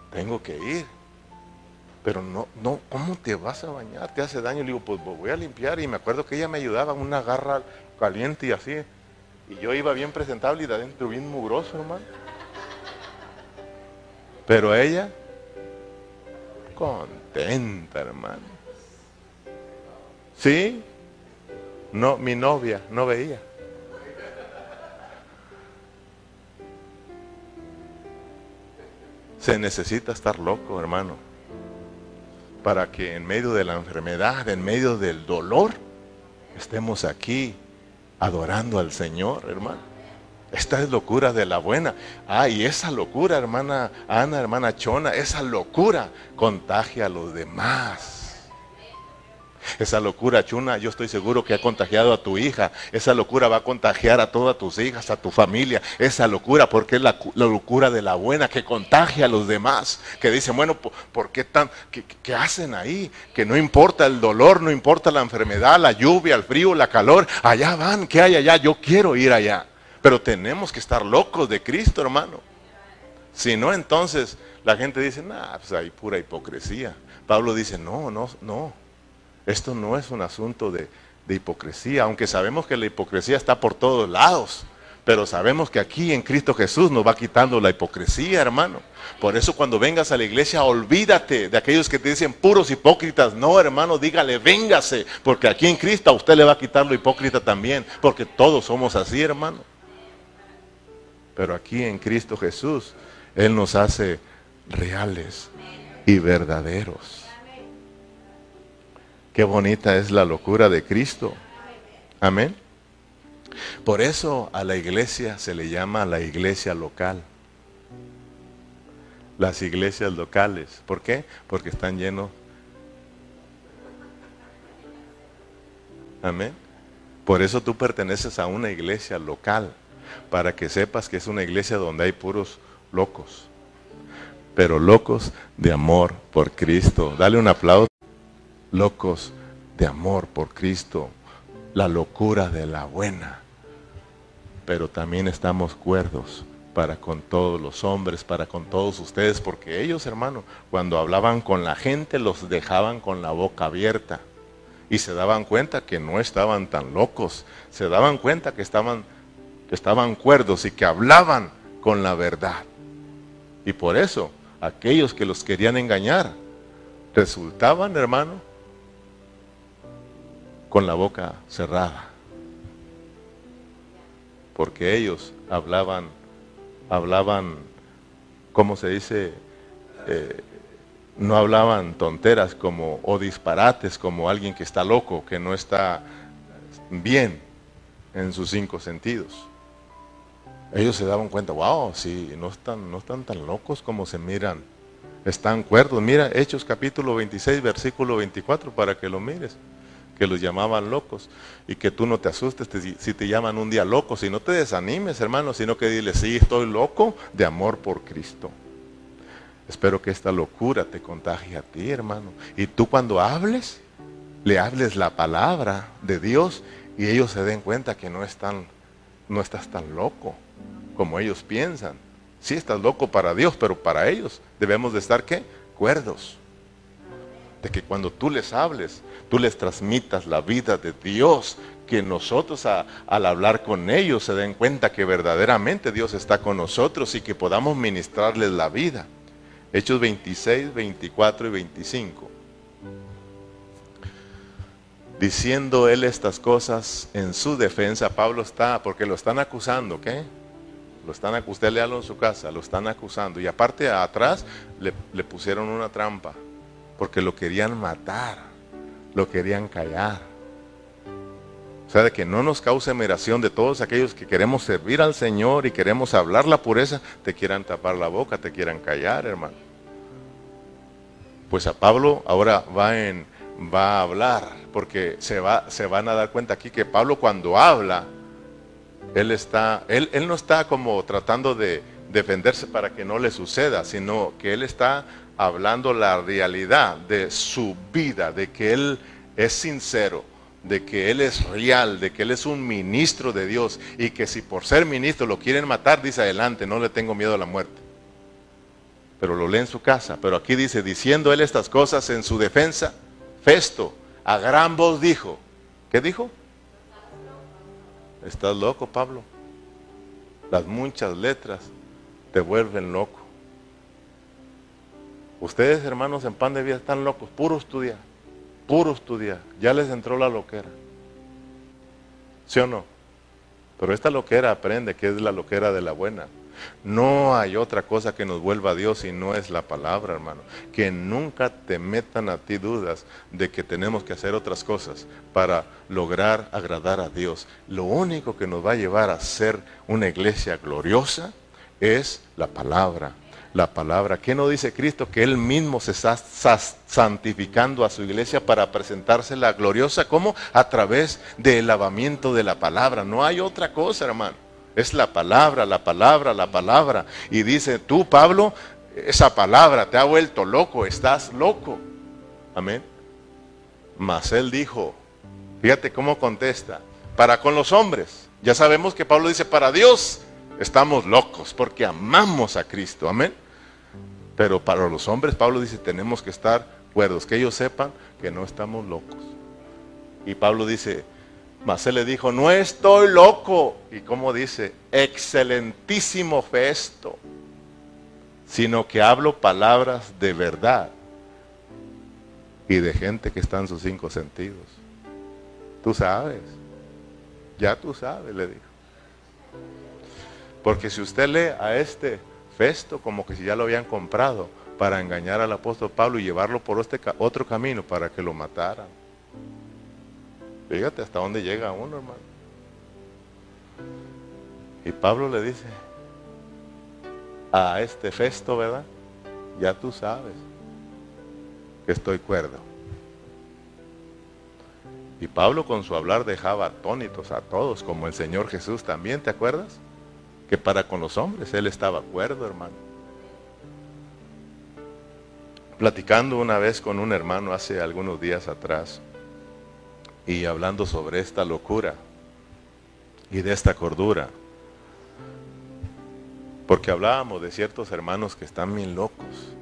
Tengo que ir. Pero no, no, ¿cómo te vas a bañar? Te hace daño. Le digo, pues voy a limpiar. Y me acuerdo que ella me ayudaba, una garra caliente y así. Y yo iba bien presentable y de adentro bien mugroso, hermano. Pero ella, contenta, hermano. ¿Sí? No, mi novia no veía. Se necesita estar loco, hermano, para que en medio de la enfermedad, en medio del dolor, estemos aquí adorando al Señor, hermano. Esta es locura de la buena. Ah, y esa locura, hermana Ana, hermana Chona, esa locura contagia a los demás. Esa locura, Chuna, yo estoy seguro que ha contagiado a tu hija. Esa locura va a contagiar a todas tus hijas, a tu familia. Esa locura, porque es la, locura de la buena que contagia a los demás. Que dicen, bueno, ¿por, qué tan, qué, hacen ahí? Que no importa el dolor, no importa la enfermedad, la lluvia, el frío, la calor. Allá van, ¿qué hay allá? Yo quiero ir allá. Pero tenemos que estar locos de Cristo, hermano. Si no, entonces la gente dice, nah, pues hay pura hipocresía. Pablo dice, no, no, no. Esto no es un asunto de, hipocresía, aunque sabemos que la hipocresía está por todos lados. Pero sabemos que aquí en Cristo Jesús nos va quitando la hipocresía, hermano. Por eso cuando vengas a la iglesia, olvídate de aquellos que te dicen puros hipócritas. No, hermano, dígale, véngase. Porque aquí en Cristo a usted le va a quitar lo hipócrita también. Porque todos somos así, hermano. Pero aquí en Cristo Jesús, Él nos hace reales y verdaderos. Qué bonita es la locura de Cristo. Amén. Por eso a la iglesia se le llama la iglesia local. Las iglesias locales. ¿Por qué? Porque están llenos. Amén. Por eso tú perteneces a una iglesia local para que sepas que es una iglesia donde hay puros locos, pero locos de amor por Cristo. Dale un aplauso. Locos de amor por Cristo, la locura de la buena. Pero también estamos cuerdos para con todos los hombres, para con todos ustedes, porque ellos, hermano, cuando hablaban con la gente, los dejaban con la boca abierta. Y se daban cuenta que no estaban tan locos, se daban cuenta que estaban que estaban cuerdos y que hablaban con la verdad. Y por eso aquellos que los querían engañar resultaban, hermano, con la boca cerrada. Porque ellos hablaban, hablaban, ¿cómo se dice? Eh, no hablaban tonteras como o disparates como alguien que está loco, que no está bien en sus cinco sentidos ellos se daban cuenta, wow, sí, no están, no están tan locos como se miran, están cuerdos. Mira, Hechos capítulo 26, versículo 24, para que lo mires, que los llamaban locos y que tú no te asustes si te llaman un día loco, si no te desanimes, hermano, sino que dile, sí, estoy loco de amor por Cristo. Espero que esta locura te contagie a ti, hermano. Y tú cuando hables, le hables la palabra de Dios y ellos se den cuenta que no están, no estás tan loco como ellos piensan. Sí, estás loco para Dios, pero para ellos debemos de estar qué? Cuerdos. De que cuando tú les hables, tú les transmitas la vida de Dios, que nosotros al hablar con ellos se den cuenta que verdaderamente Dios está con nosotros y que podamos ministrarles la vida. Hechos 26, 24 y 25. Diciendo él estas cosas en su defensa, Pablo está, porque lo están acusando, ¿qué? Lo están, usted léalo en su casa, lo están acusando. Y aparte atrás le, le pusieron una trampa, porque lo querían matar, lo querían callar. O sea, de que no nos cause admiración de todos aquellos que queremos servir al Señor y queremos hablar la pureza, te quieran tapar la boca, te quieran callar, hermano. Pues a Pablo ahora va, en, va a hablar, porque se, va, se van a dar cuenta aquí que Pablo cuando habla, él, está, él, él no está como tratando de defenderse para que no le suceda, sino que él está hablando la realidad de su vida, de que él es sincero, de que él es real, de que él es un ministro de Dios y que si por ser ministro lo quieren matar, dice adelante, no le tengo miedo a la muerte. pero lo lee en su casa. Pero aquí dice, diciendo él estas cosas en su defensa, Festo a gran voz dijo, ¿qué dijo? Estás loco, Pablo. Las muchas letras te vuelven loco. Ustedes, hermanos, en pan de vida están locos, puro estudiar, puro estudiar. Ya les entró la loquera. ¿Sí o no? Pero esta loquera aprende que es la loquera de la buena. No hay otra cosa que nos vuelva a Dios y no es la palabra, hermano. Que nunca te metan a ti dudas de que tenemos que hacer otras cosas para lograr agradar a Dios. Lo único que nos va a llevar a ser una iglesia gloriosa es la palabra la palabra. ¿Qué no dice Cristo? Que Él mismo se está santificando a su iglesia para presentársela gloriosa. ¿Cómo? A través del lavamiento de la palabra. No hay otra cosa, hermano. Es la palabra, la palabra, la palabra. Y dice, tú, Pablo, esa palabra te ha vuelto loco, estás loco. Amén. Mas Él dijo, fíjate cómo contesta, para con los hombres. Ya sabemos que Pablo dice, para Dios estamos locos porque amamos a Cristo. Amén. Pero para los hombres, Pablo dice, tenemos que estar cuerdos, que ellos sepan que no estamos locos. Y Pablo dice, mas él le dijo, no estoy loco. Y como dice, excelentísimo Festo, sino que hablo palabras de verdad y de gente que está en sus cinco sentidos. Tú sabes, ya tú sabes, le dijo. Porque si usted lee a este Festo como que si ya lo habían comprado para engañar al apóstol Pablo y llevarlo por este otro camino para que lo mataran. Fíjate hasta dónde llega uno, hermano. Y Pablo le dice a este Festo, ¿verdad? Ya tú sabes que estoy cuerdo. Y Pablo con su hablar dejaba atónitos a todos, como el Señor Jesús también, ¿te acuerdas? Que para con los hombres él estaba acuerdo, hermano. Platicando una vez con un hermano hace algunos días atrás y hablando sobre esta locura y de esta cordura, porque hablábamos de ciertos hermanos que están bien locos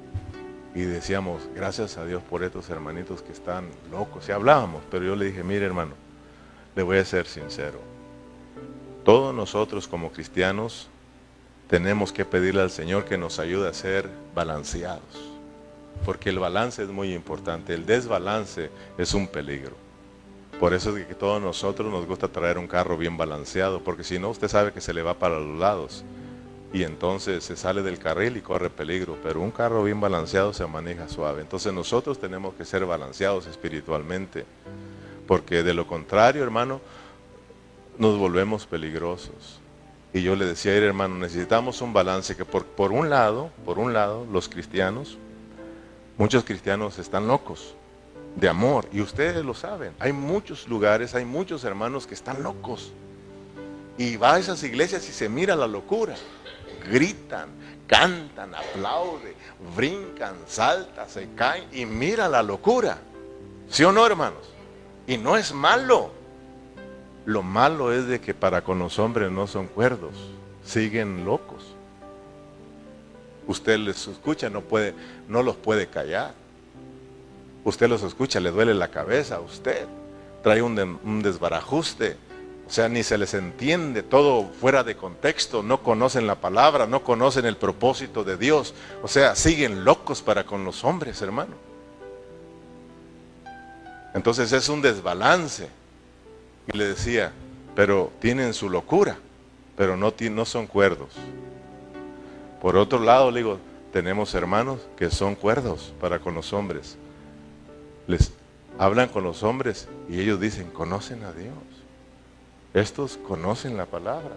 y decíamos, gracias a Dios por estos hermanitos que están locos. Y hablábamos, pero yo le dije, mire hermano, le voy a ser sincero todos nosotros como cristianos tenemos que pedirle al Señor que nos ayude a ser balanceados, porque el balance es muy importante, el desbalance es un peligro. Por eso es que todos nosotros nos gusta traer un carro bien balanceado, porque si no usted sabe que se le va para los lados y entonces se sale del carril y corre peligro, pero un carro bien balanceado se maneja suave. Entonces nosotros tenemos que ser balanceados espiritualmente, porque de lo contrario, hermano, nos volvemos peligrosos. Y yo le decía, hermano, necesitamos un balance que por, por un lado, por un lado, los cristianos, muchos cristianos están locos de amor, y ustedes lo saben, hay muchos lugares, hay muchos hermanos que están locos. Y va a esas iglesias y se mira la locura. Gritan, cantan, aplauden, brincan, saltan, se caen y mira la locura. ¿Sí o no, hermanos? Y no es malo. Lo malo es de que para con los hombres no son cuerdos, siguen locos. Usted les escucha, no puede, no los puede callar. Usted los escucha, le duele la cabeza a usted. Trae un, un desbarajuste. O sea, ni se les entiende, todo fuera de contexto, no conocen la palabra, no conocen el propósito de Dios. O sea, siguen locos para con los hombres, hermano. Entonces es un desbalance. Y le decía, pero tienen su locura, pero no, no son cuerdos. Por otro lado, le digo, tenemos hermanos que son cuerdos para con los hombres. Les hablan con los hombres y ellos dicen, conocen a Dios. Estos conocen la palabra.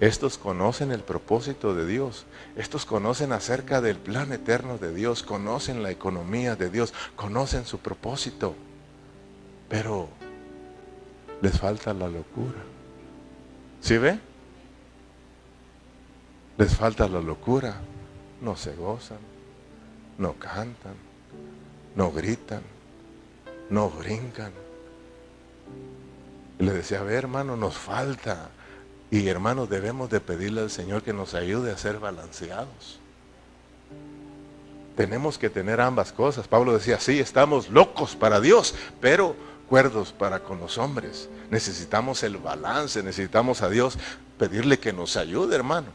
Estos conocen el propósito de Dios. Estos conocen acerca del plan eterno de Dios. Conocen la economía de Dios. Conocen su propósito. Pero les falta la locura. ¿Sí ve? Les falta la locura. No se gozan, no cantan, no gritan, no brincan. le decía, a ver hermano, nos falta. Y hermanos, debemos de pedirle al Señor que nos ayude a ser balanceados. tenemos que tener ambas cosas. Pablo decía, sí, estamos locos para Dios, pero cuerdos para con los hombres. Necesitamos el balance, necesitamos a Dios pedirle que nos ayude, hermano.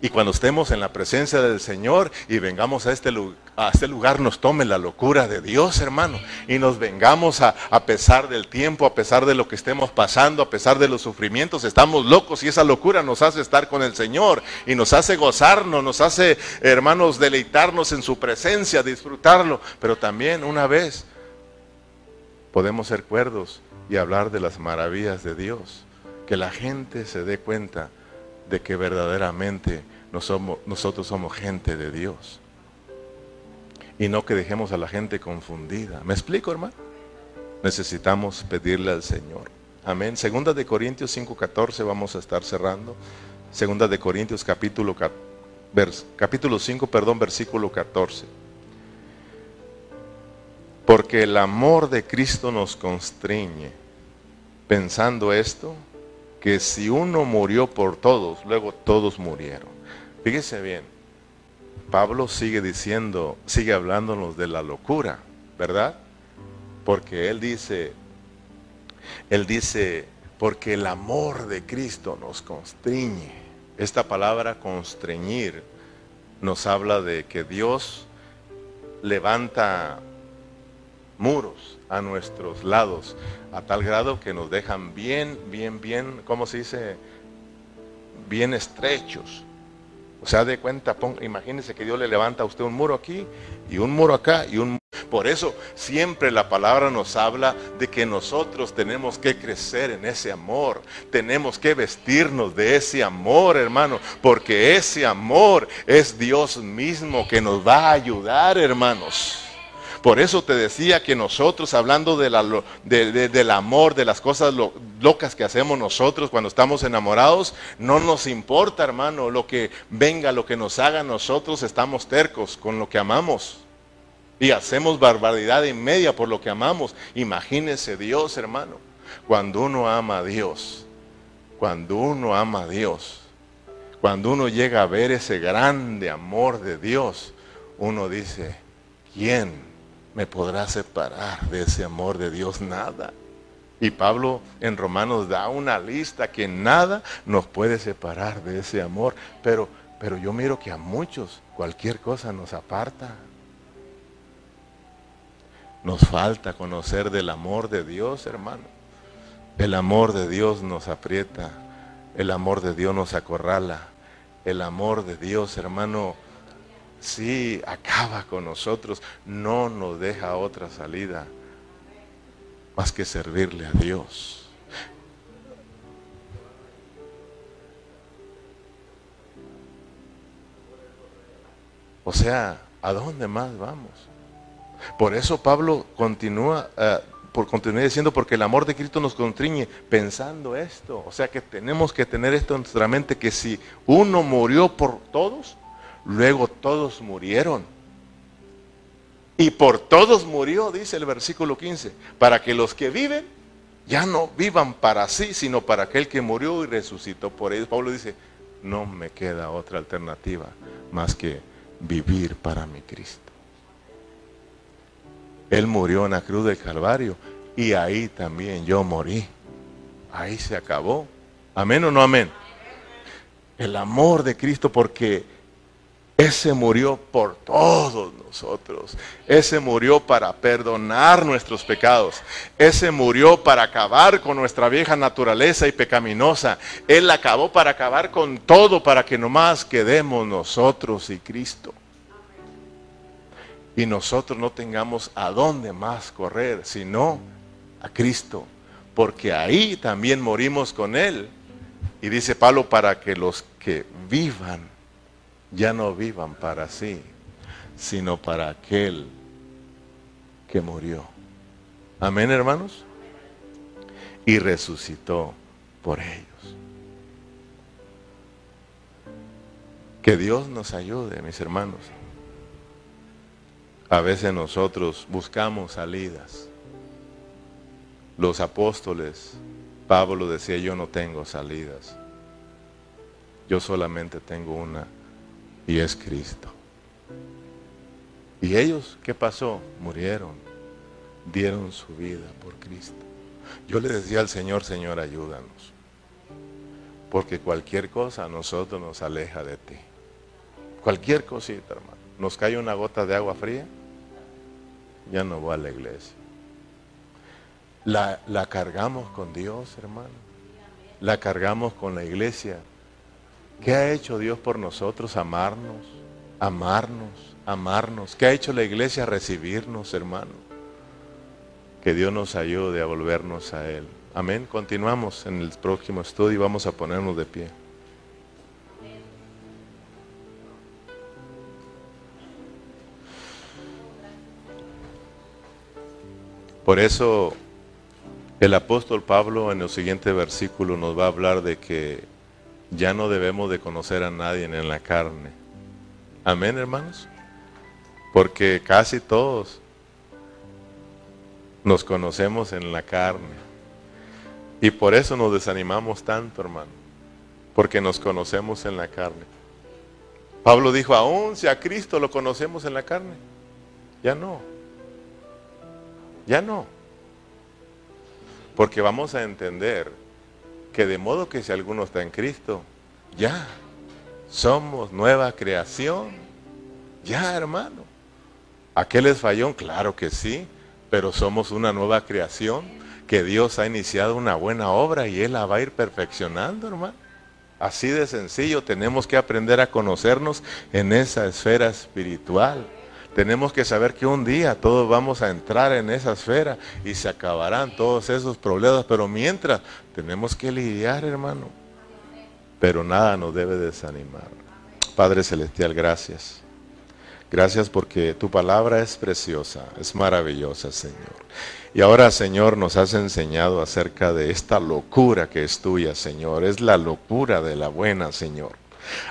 Y cuando estemos en la presencia del Señor y vengamos a este, a este lugar, nos tome la locura de Dios, hermano. Y nos vengamos a, a pesar del tiempo, a pesar de lo que estemos pasando, a pesar de los sufrimientos. Estamos locos y esa locura nos hace estar con el Señor y nos hace gozarnos, nos hace, hermanos, deleitarnos en su presencia, disfrutarlo. Pero también una vez podemos ser cuerdos y hablar de las maravillas de Dios. Que la gente se dé cuenta de que verdaderamente nosotros somos gente de Dios. Y no que dejemos a la gente confundida. ¿Me explico, hermano? Necesitamos pedirle al Señor. Amén. Segunda de Corintios 5:14 vamos a estar cerrando. Segunda de Corintios capítulo, capítulo 5, perdón, versículo 14. Porque el amor de Cristo nos constriñe. Pensando esto, que si uno murió por todos, luego todos murieron. Fíjese bien, Pablo sigue diciendo, sigue hablándonos de la locura, ¿verdad? Porque él dice, él dice, porque el amor de Cristo nos constriñe. Esta palabra constreñir nos habla de que Dios levanta muros a nuestros lados, a tal grado que nos dejan bien, bien, bien, ¿cómo se dice? Bien estrechos. O sea, de cuenta, imagínense que Dios le levanta a usted un muro aquí y un muro acá y un por eso siempre la palabra nos habla de que nosotros tenemos que crecer en ese amor, tenemos que vestirnos de ese amor, hermano, porque ese amor es Dios mismo que nos va a ayudar, hermanos. Por eso te decía que nosotros, hablando de la, del amor, de las cosas locas que hacemos nosotros cuando estamos enamorados, no nos importa, hermano, lo que venga, lo que nos haga nosotros, estamos tercos con lo que amamos. Y hacemos barbaridad en media por lo que amamos. Imagínese Dios, hermano. Cuando uno ama a Dios, cuando uno ama a Dios, cuando uno llega a ver ese grande amor de Dios, uno dice, ¿quién me podrá separar de ese amor de Dios? Nada. Y Pablo en Romanos da una lista que nada nos puede separar de ese amor. Pero, pero yo miro que a muchos cualquier cosa nos aparta. Nos falta conocer del amor de Dios, hermano. El amor de Dios nos aprieta. El amor de Dios nos acorrala. El amor de Dios, hermano, Sí, acaba con nosotros, no nos deja otra salida más que servirle a Dios. O sea, ¿a dónde más vamos? Por eso Pablo continúa, uh, por continuar diciendo, porque el amor de Cristo nos contriñe pensando esto. O sea que tenemos que tener esto en nuestra mente, que si uno murió por todos, Luego todos murieron. Y por todos murió, dice el versículo 15, para que los que viven ya no vivan para sí, sino para aquel que murió y resucitó por ellos. Pablo dice, no me queda otra alternativa más que vivir para mi Cristo. Él murió en la cruz del Calvario y ahí también yo morí. Ahí se acabó. Amén o no amén. El amor de Cristo porque ese murió por todos nosotros. Ese murió para perdonar nuestros pecados. Ese murió para acabar con nuestra vieja naturaleza y pecaminosa. Él acabó para acabar con todo, para que nomás quedemos nosotros y Cristo. Y nosotros no tengamos a dónde más correr, sino a Cristo. Porque ahí también morimos con Él. Y dice Pablo, para que los que vivan ya no vivan para sí, sino para aquel que murió. Amén, hermanos. Y resucitó por ellos. Que Dios nos ayude, mis hermanos. A veces nosotros buscamos salidas. Los apóstoles, Pablo decía, yo no tengo salidas. Yo solamente tengo una y es Cristo. ¿Y ellos qué pasó? Murieron, dieron su vida por Cristo. Yo le decía al Señor, Señor, ayúdanos. Porque cualquier cosa a nosotros nos aleja de ti. Cualquier cosita, hermano. Nos cae una gota de agua fría, ya no voy a la iglesia. La, la cargamos con Dios, hermano. La cargamos con la iglesia. ¿Qué ha hecho Dios por nosotros? Amarnos, amarnos, amarnos. ¿Qué ha hecho la iglesia? Recibirnos, hermano. Que Dios nos ayude a volvernos a Él. Amén. Continuamos en el próximo estudio y vamos a ponernos de pie. Por eso el apóstol Pablo en el siguiente versículo nos va a hablar de que ya no debemos de conocer a nadie en la carne. Amén, hermanos. Porque casi todos nos conocemos en la carne. Y por eso nos desanimamos tanto, hermano. Porque nos conocemos en la carne. Pablo dijo, aún si a Cristo lo conocemos en la carne, ya no. Ya no. Porque vamos a entender que de modo que si alguno está en Cristo, ya somos nueva creación. Ya, hermano. ¿A qué les falló? Claro que sí, pero somos una nueva creación que Dios ha iniciado una buena obra y Él la va a ir perfeccionando, hermano. Así de sencillo, tenemos que aprender a conocernos en esa esfera espiritual. Tenemos que saber que un día todos vamos a entrar en esa esfera y se acabarán todos esos problemas, pero mientras tenemos que lidiar, hermano. Pero nada nos debe desanimar. Padre Celestial, gracias. Gracias porque tu palabra es preciosa, es maravillosa, Señor. Y ahora, Señor, nos has enseñado acerca de esta locura que es tuya, Señor. Es la locura de la buena, Señor.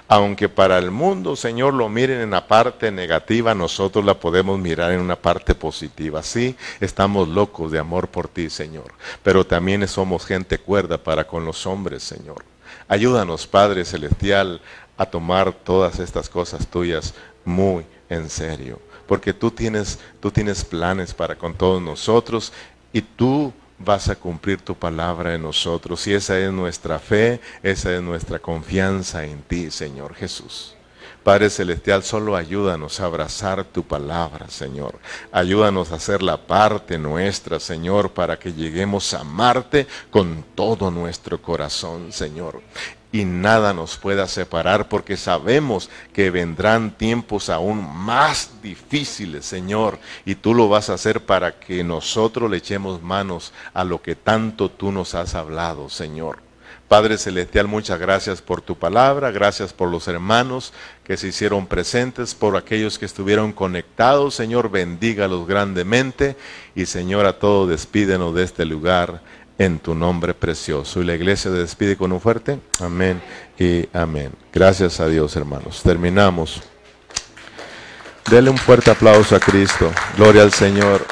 Aunque para el mundo, Señor, lo miren en la parte negativa, nosotros la podemos mirar en una parte positiva. Sí, estamos locos de amor por ti, Señor, pero también somos gente cuerda para con los hombres, Señor. Ayúdanos, Padre Celestial, a tomar todas estas cosas tuyas muy en serio, porque tú tienes, tú tienes planes para con todos nosotros y tú vas a cumplir tu palabra en nosotros. Y esa es nuestra fe, esa es nuestra confianza en ti, Señor Jesús. Padre Celestial, solo ayúdanos a abrazar tu palabra, Señor. Ayúdanos a hacer la parte nuestra, Señor, para que lleguemos a amarte con todo nuestro corazón, Señor y nada nos pueda separar porque sabemos que vendrán tiempos aún más difíciles, Señor, y tú lo vas a hacer para que nosotros le echemos manos a lo que tanto tú nos has hablado, Señor. Padre Celestial, muchas gracias por tu palabra, gracias por los hermanos que se hicieron presentes, por aquellos que estuvieron conectados, Señor, bendígalos grandemente y Señor, a todos despídenos de este lugar en tu nombre precioso. Y la iglesia se despide con un fuerte amén y amén. Gracias a Dios, hermanos. Terminamos. Dele un fuerte aplauso a Cristo. Gloria al Señor.